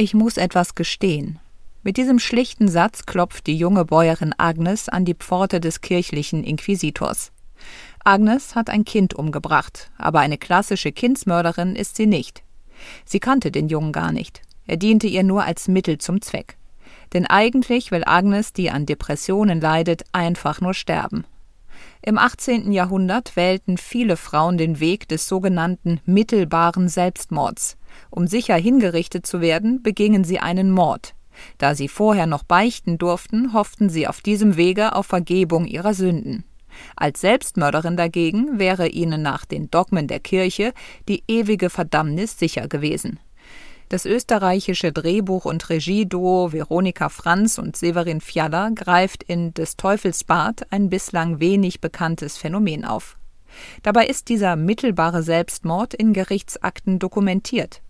Ich muss etwas gestehen. Mit diesem schlichten Satz klopft die junge Bäuerin Agnes an die Pforte des kirchlichen Inquisitors. Agnes hat ein Kind umgebracht, aber eine klassische Kindsmörderin ist sie nicht. Sie kannte den Jungen gar nicht. Er diente ihr nur als Mittel zum Zweck. Denn eigentlich will Agnes, die an Depressionen leidet, einfach nur sterben. Im 18. Jahrhundert wählten viele Frauen den Weg des sogenannten mittelbaren Selbstmords. Um sicher hingerichtet zu werden, begingen sie einen Mord. Da sie vorher noch beichten durften, hofften sie auf diesem Wege auf Vergebung ihrer Sünden. Als Selbstmörderin dagegen wäre ihnen nach den Dogmen der Kirche die ewige Verdammnis sicher gewesen. Das österreichische Drehbuch- und Regieduo Veronika Franz und Severin Fjaller greift in Des Teufels Bad ein bislang wenig bekanntes Phänomen auf. Dabei ist dieser mittelbare Selbstmord in Gerichtsakten dokumentiert.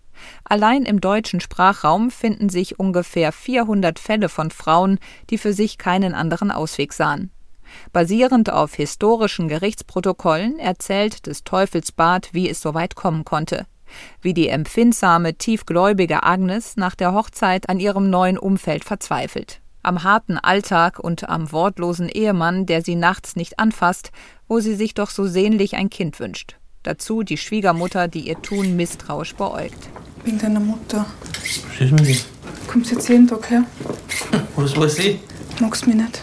Allein im deutschen Sprachraum finden sich ungefähr 400 Fälle von Frauen, die für sich keinen anderen Ausweg sahen. Basierend auf historischen Gerichtsprotokollen erzählt des Teufels Bad, wie es so weit kommen konnte. Wie die empfindsame, tiefgläubige Agnes nach der Hochzeit an ihrem neuen Umfeld verzweifelt. Am harten Alltag und am wortlosen Ehemann, der sie nachts nicht anfasst, wo sie sich doch so sehnlich ein Kind wünscht. Dazu die Schwiegermutter, die ihr Tun misstrauisch beäugt. Wegen deiner Mutter. Was ist mit dir? Kommst jetzt jeden Tag her? Was weiß ich? Magst mich nicht?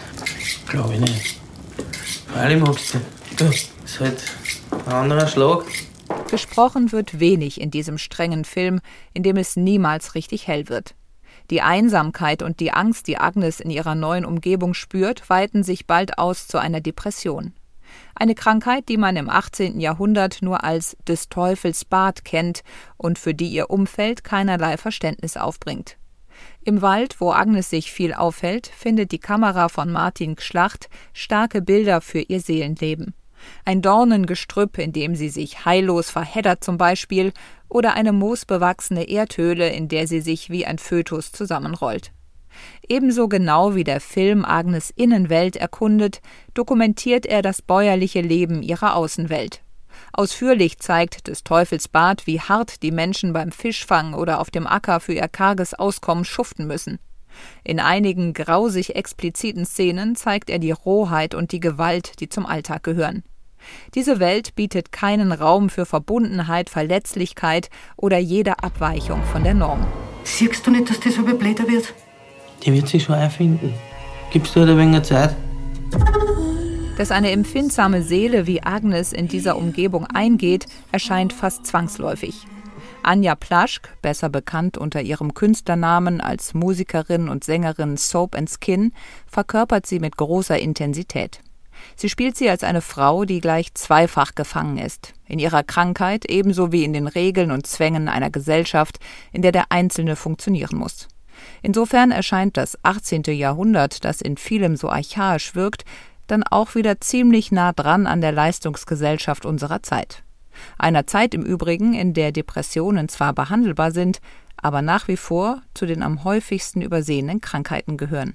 Glaube ich nicht. Freilich magst du. Du, ist halt ein anderer Schlag. Gesprochen wird wenig in diesem strengen Film, in dem es niemals richtig hell wird. Die Einsamkeit und die Angst, die Agnes in ihrer neuen Umgebung spürt, weiten sich bald aus zu einer Depression. Eine Krankheit, die man im 18. Jahrhundert nur als des Teufels Bad kennt und für die ihr Umfeld keinerlei Verständnis aufbringt. Im Wald, wo Agnes sich viel aufhält, findet die Kamera von Martin Schlacht starke Bilder für ihr Seelenleben. Ein Dornengestrüpp, in dem sie sich heillos verheddert zum Beispiel, oder eine moosbewachsene Erdhöhle, in der sie sich wie ein Fötus zusammenrollt. Ebenso genau wie der Film Agnes Innenwelt erkundet, dokumentiert er das bäuerliche Leben ihrer Außenwelt. Ausführlich zeigt des Teufels Bad, wie hart die Menschen beim Fischfang oder auf dem Acker für ihr karges Auskommen schuften müssen. In einigen grausig expliziten Szenen zeigt er die Rohheit und die Gewalt, die zum Alltag gehören. Diese Welt bietet keinen Raum für Verbundenheit, Verletzlichkeit oder jede Abweichung von der Norm. Siehst du nicht, dass das aber blöder wird? Die wird sich schon erfinden. Gibst du ihr ein wenig Zeit? Dass eine empfindsame Seele wie Agnes in dieser Umgebung eingeht, erscheint fast zwangsläufig. Anja Plaschk, besser bekannt unter ihrem Künstlernamen als Musikerin und Sängerin Soap and Skin, verkörpert sie mit großer Intensität. Sie spielt sie als eine Frau, die gleich zweifach gefangen ist, in ihrer Krankheit ebenso wie in den Regeln und Zwängen einer Gesellschaft, in der der Einzelne funktionieren muss. Insofern erscheint das 18. Jahrhundert, das in vielem so archaisch wirkt, dann auch wieder ziemlich nah dran an der Leistungsgesellschaft unserer Zeit. Einer Zeit im Übrigen, in der Depressionen zwar behandelbar sind, aber nach wie vor zu den am häufigsten übersehenen Krankheiten gehören.